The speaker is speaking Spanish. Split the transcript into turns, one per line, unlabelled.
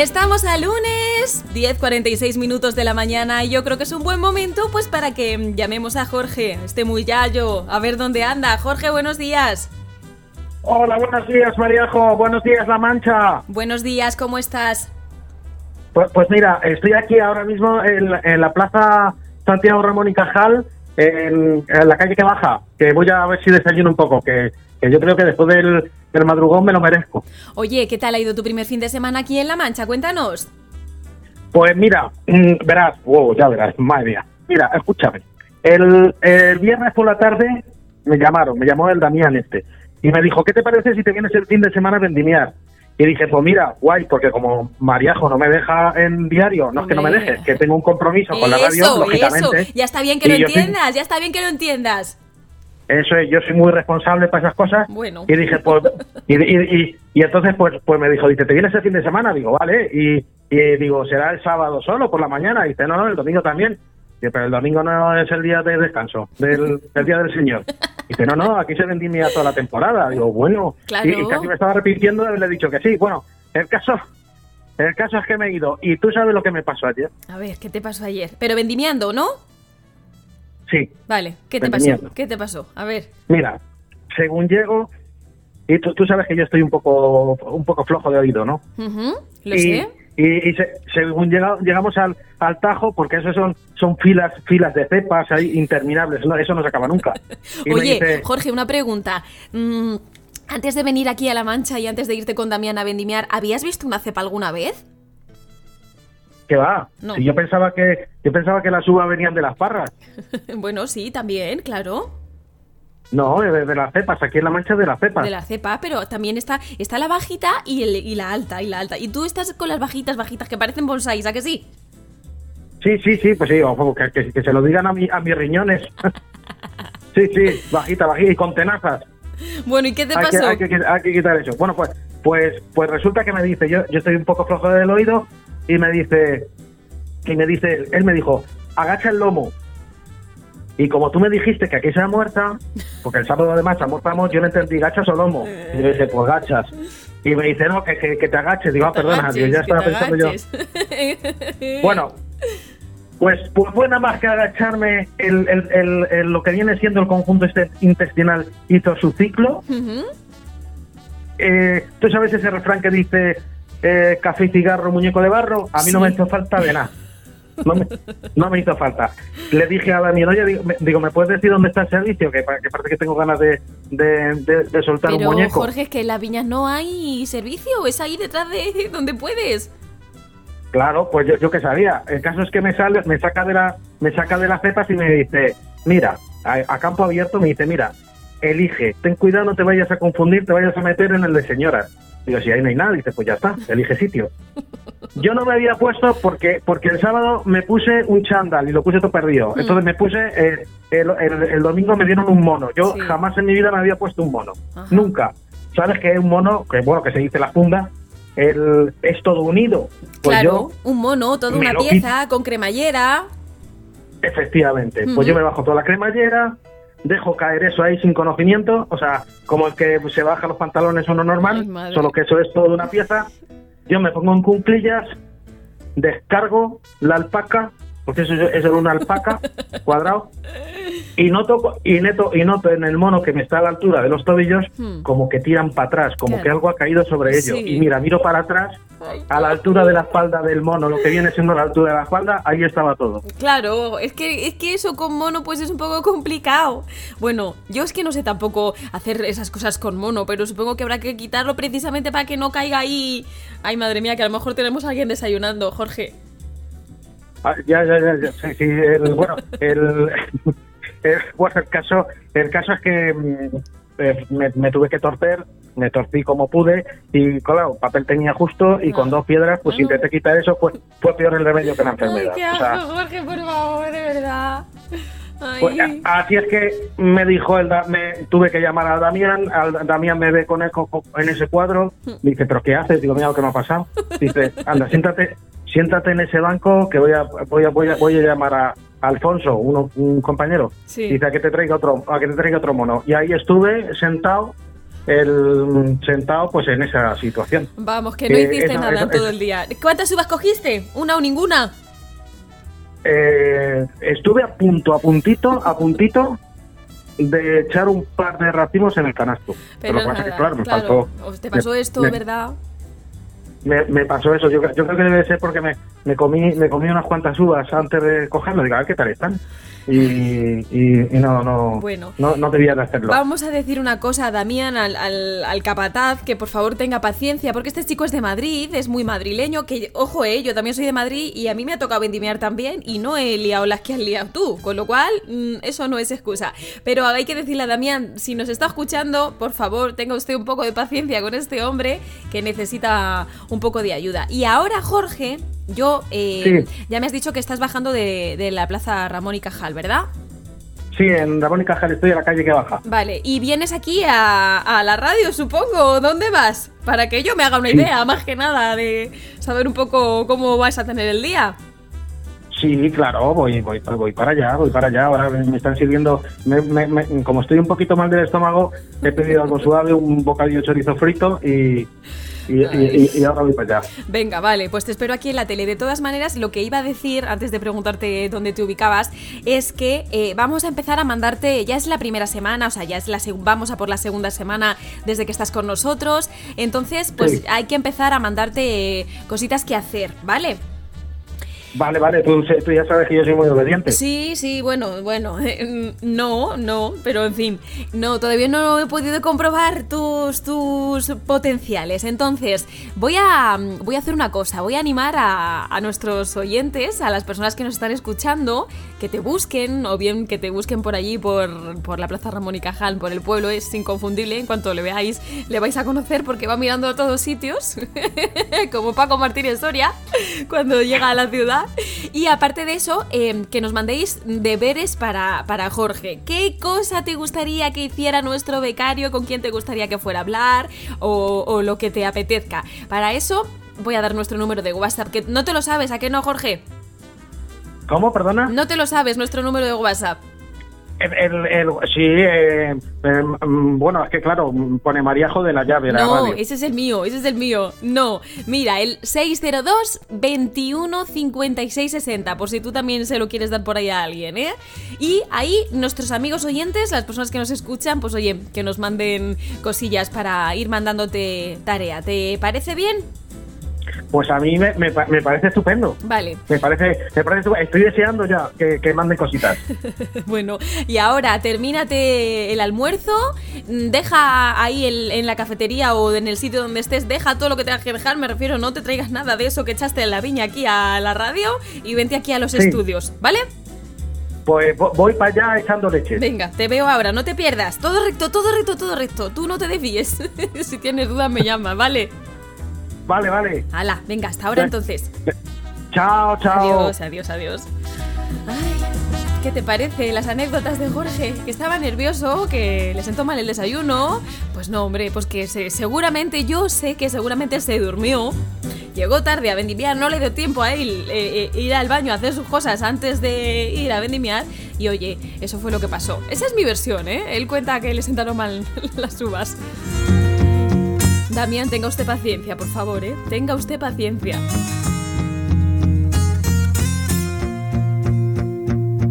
Estamos a lunes, 10.46 minutos de la mañana y yo creo que es un buen momento pues para que llamemos a Jorge, este muy yayo, a ver dónde anda. Jorge, buenos días.
Hola, buenos días, Mariajo. Buenos días, La Mancha.
Buenos días, ¿cómo estás?
Pues, pues mira, estoy aquí ahora mismo en, la- en la plaza Santiago Ramón y Cajal, en, en la calle que baja, que voy a ver si desayuno un poco, que, que yo creo que después del, del madrugón me lo merezco.
Oye, ¿qué tal ha ido tu primer fin de semana aquí en La Mancha? Cuéntanos.
Pues mira, mm, verás, wow, ya verás, madre mía. Mira, escúchame. El, el viernes por la tarde me llamaron, me llamó el Damián este, y me dijo, ¿qué te parece si te vienes el fin de semana a vendimiar? Y dije, pues mira, guay, porque como Mariajo no me deja en diario, no es que no me
Hombre.
deje, que tengo un compromiso con la radio,
Eso,
lógicamente.
eso. Ya está bien que lo entiendas, ya está bien que lo entiendas.
Eso es, yo soy muy responsable para esas cosas.
Bueno.
Y dije, pues, y, y, y, y entonces pues pues me dijo, dice, ¿te vienes el fin de semana? Digo, vale. Y, digo, ¿será el sábado solo por la mañana? Y dice, no, no, el domingo también. Dice, pero el domingo no es el día de descanso, del, del día del Señor. Y dice, no, no, aquí se vendimia toda la temporada. Digo, bueno.
Claro.
Y casi me estaba repitiendo de haberle dicho que sí. Bueno, el caso, el caso es que me he ido. Y tú sabes lo que me pasó ayer.
A ver, ¿qué te pasó ayer? Pero vendimiando, ¿no?
Sí.
Vale, ¿qué te pasó? ¿Qué te pasó? A ver.
Mira, según llego, y tú, tú sabes que yo estoy un poco un poco flojo de oído, ¿no?
Lo
y,
sé.
Y, y se- según llega- llegamos al, al Tajo, porque eso son son filas filas de cepas ahí interminables, no, eso no se acaba nunca. Y
Oye,
dice,
Jorge, una pregunta. Mm, antes de venir aquí a La Mancha y antes de irte con Damián a vendimiar, ¿habías visto una cepa alguna vez?
¿Qué va?
No.
Si yo pensaba que yo pensaba que las uvas venían de las parras.
bueno, sí, también, claro.
No, de, de las cepas, aquí en La Mancha de las cepas.
De la cepa, pero también está, está la bajita y, el- y la alta, y la alta. Y tú estás con las bajitas, bajitas, que parecen bonsáis, ¿a que sí?
Sí, sí, sí, pues sí, ojo, que, que- que se lo digan a, mi, a mis riñones. sí, sí, bajita, bajita y con tenazas.
Bueno, ¿y qué te
hay que,
pasó?
hay, que, hay que quitar eso. Bueno, pues, pues, pues resulta que me dice, yo, yo estoy un poco flojo del oído y me dice, y me dice, él me dijo, agacha el lomo. Y como tú me dijiste que aquí se ha muerta, porque el sábado además almorzamos, yo no entendí, ¿gachas o lomo? Y yo dije, pues gachas. Y me dice, no, que, que, que te agaches. Digo, ah, perdona,
Agaches,
ya estaba pensando yo. Bueno, pues, pues fue nada más que agacharme el, el, el- el- lo que viene siendo el conjunto este intestinal hizo su ciclo. Eh, ¿Tú sabes ese refrán que dice eh, café y cigarro, muñeco de barro? A mí no me hizo falta de nada. No me, no me hizo falta. Le dije a Daniel, oye, digo, me, digo, ¿me puedes decir dónde está el servicio? Que, que parece que tengo ganas de, de, de- de soltar
Pero,
un muñeco.
Jorge, es que en las viñas no hay servicio, es ahí detrás de donde puedes.
Claro, pues yo, yo que sabía. El caso es que me sale, me saca de la, me saca de las cepas y me dice, mira, a, a campo abierto me dice, mira, elige, ten cuidado, no te vayas a confundir, te vayas a meter en el de señora. Digo, si ahí no hay nada, dice, pues ya está, elige sitio. Yo no me había puesto porque porque el sábado me puse un chándal y lo puse todo perdido.
Mm.
Entonces me puse, eh, el, el- el domingo me dieron un mono. Yo
Sí.
jamás en mi vida me había puesto un mono.
Ajá.
Nunca. ¿Sabes que es un mono? Que bueno, que se dice la funda, el, es todo unido. Pues
claro,
yo,
un mono, toda una pieza, con cremallera.
Efectivamente. Pues yo me bajo toda la cremallera, dejo caer eso ahí sin conocimiento, o sea, como el que se baja los pantalones uno normal,
Ay,
solo que eso es todo una pieza. Yo me pongo en cunclillas, descargo la alpaca, porque eso es eso es una alpaca cuadrado, y noto, y, neto, y noto en el mono que me está a la altura de los tobillos,
Hmm.
como que tiran para atrás, como
Claro.
que algo ha caído sobre ellos.
Sí.
Y mira, miro para atrás, a la altura de la espalda del mono, lo que viene siendo la altura de la espalda, ahí estaba todo.
Claro, es que, es que eso con mono pues es un poco complicado. Bueno, yo es que no sé tampoco hacer esas cosas con mono, pero supongo que habrá que quitarlo precisamente para que no caiga ahí. Ay, madre mía, que a lo mejor tenemos a alguien desayunando, Jorge.
Ah, ya, ya, ya, ya, sí, sí, el- bueno, el, el- bueno, el caso, el caso es que mm, eh, me, me tuve que torcer, me torcí como pude y claro, papel tenía justo y con
Ah.
dos piedras pues
Ah, no.
intenté quitar eso, pues fue peor el remedio que la enfermedad.
Ay, qué
O sea,
asco, Jorge, por favor, de verdad.
Pues, así es que me dijo el Da- me tuve que llamar a Damián, al Damián me ve con él co- co- en ese cuadro, me dice, ¿pero qué haces? Digo, mira lo que me ha pasado. Dice, anda, siéntate, siéntate en ese banco que voy a voy a voy a, voy a llamar a Alfonso, uno, un compañero.
Sí.
Dice a que te traiga otro, a que te traiga otro mono. Y ahí estuve sentado el sentado pues en esa situación.
Vamos, que no hiciste
esa-
nada
esa-
todo
esa-
el día. ¿Cuántas uvas cogiste? ¿Una o ninguna?
Eh, estuve a punto, a puntito, a puntito de echar un par de racimos en el canasto.
Pero
lo que pasa es
nada,
que, claro, me
claro.
faltó.
Te pasó
me-
esto,
me-
¿verdad?
Me, me pasó eso. Yo, yo creo que debe ser porque me, me comí me comí unas cuantas uvas antes de cogerlo. Digo, a ver qué tal están. Y, y, y no, no,
Bueno.
no, no debía de hacerlo.
Vamos a decir una cosa a Damián, al, al, al capataz, que por favor tenga paciencia, porque este chico es de Madrid, es muy madrileño, que, ojo, eh, yo también soy de Madrid y a mí me ha tocado vendimiar también y no he liado las que has liado tú, con lo cual mm, eso no es excusa. Pero hay que decirle a Damián, si nos está escuchando, por favor, tenga usted un poco de paciencia con este hombre que necesita un poco de ayuda. Y ahora, Jorge, yo, eh,
Sí.
ya me has dicho que estás bajando de, de la plaza Ramón y Cajal, ¿verdad?
Sí, en Ramón y Cajal estoy a la calle que baja.
Vale, y vienes aquí a, a la radio, supongo. ¿Dónde vas? Para que yo me haga una
Sí.
idea, más que nada, de saber un poco cómo vas a tener el día.
Sí, claro, voy, voy, voy para allá, voy para allá. Ahora me están sirviendo, me- me- me- como estoy un poquito mal del estómago, he pedido algo suave, un bocadillo chorizo frito y, y, y- y- y ahora voy para allá.
Venga, vale, pues te espero aquí en la tele. De todas maneras, lo que iba a decir antes de preguntarte dónde te ubicabas es que eh, vamos a empezar a mandarte, ya es la primera semana, o sea, ya es la vamos a por la segunda semana desde que estás con nosotros. Entonces, pues
Sí.
hay que empezar a mandarte eh, cositas que hacer, ¿vale?
Vale, vale, tú, ya sabes que yo soy muy obediente.
Sí, sí, bueno, bueno, no, no, pero en fin, no, todavía no he podido comprobar tus, tus potenciales. Entonces, voy a, voy a hacer una cosa, voy a animar a, a nuestros oyentes, a las personas que nos están escuchando, que te busquen, o bien que te busquen por allí, por, por la Plaza Ramón y Cajal, por el pueblo, es inconfundible, en cuanto le veáis, le vais a conocer porque va mirando a todos sitios, como Paco Martínez Soria, cuando llega a la ciudad. Y aparte de eso, eh, que nos mandéis deberes para, para Jorge. ¿Qué cosa te gustaría que hiciera nuestro becario? ¿Con quién te gustaría que fuera a hablar? O, o lo que te apetezca. Para eso voy a dar nuestro número de WhatsApp, que no te lo sabes, ¿a qué no, Jorge?
¿Cómo, perdona?
No te lo sabes, nuestro número de WhatsApp.
El, el- el- sí, eh, eh, mm, bueno, es que claro, pone Mariajo de la llave. la
No,
radio.
ese es el mío, ese es el mío. No, mira, el 602 21 56 60, por si tú también se lo quieres dar por ahí a alguien, ¿eh? Y ahí nuestros amigos oyentes, las personas que nos escuchan, pues oye, que nos manden cosillas para ir mandándote tarea. ¿Te parece bien?
Pues a mí me, me pa- me parece estupendo.
Vale.
Me parece, me parece estupendo. Estoy deseando ya que, que manden cositas.
Bueno, y ahora termínate el almuerzo, mm, deja ahí el- en la cafetería o en el sitio donde estés, deja todo lo que tengas que dejar, me refiero, no te traigas nada de eso que echaste en la viña aquí a la radio y vente aquí a los
Sí.
estudios, ¿vale?
Pues vo- voy para allá echando leche.
Venga, te veo ahora, no te pierdas, todo recto, todo recto, todo recto, tú no te desvíes, si tienes dudas me llamas, ¿vale?
Vale, vale.
Hala, venga, hasta ahora entonces.
Chao, chao.
Adiós, adiós, adiós. Ay, ¿qué te parece las anécdotas de Jorge? Que estaba nervioso, que le sentó mal el desayuno. Pues no, hombre, pues que se- seguramente, yo sé que seguramente se durmió. Llegó tarde a vendimiar, no le dio tiempo a él eh, eh, ir al baño a hacer sus cosas antes de ir a vendimiar. Y oye, eso fue lo que pasó. Esa es mi versión, ¿eh? Él cuenta que le sentaron mal las uvas. Damián, tenga usted paciencia, por favor, ¿eh? Tenga usted paciencia.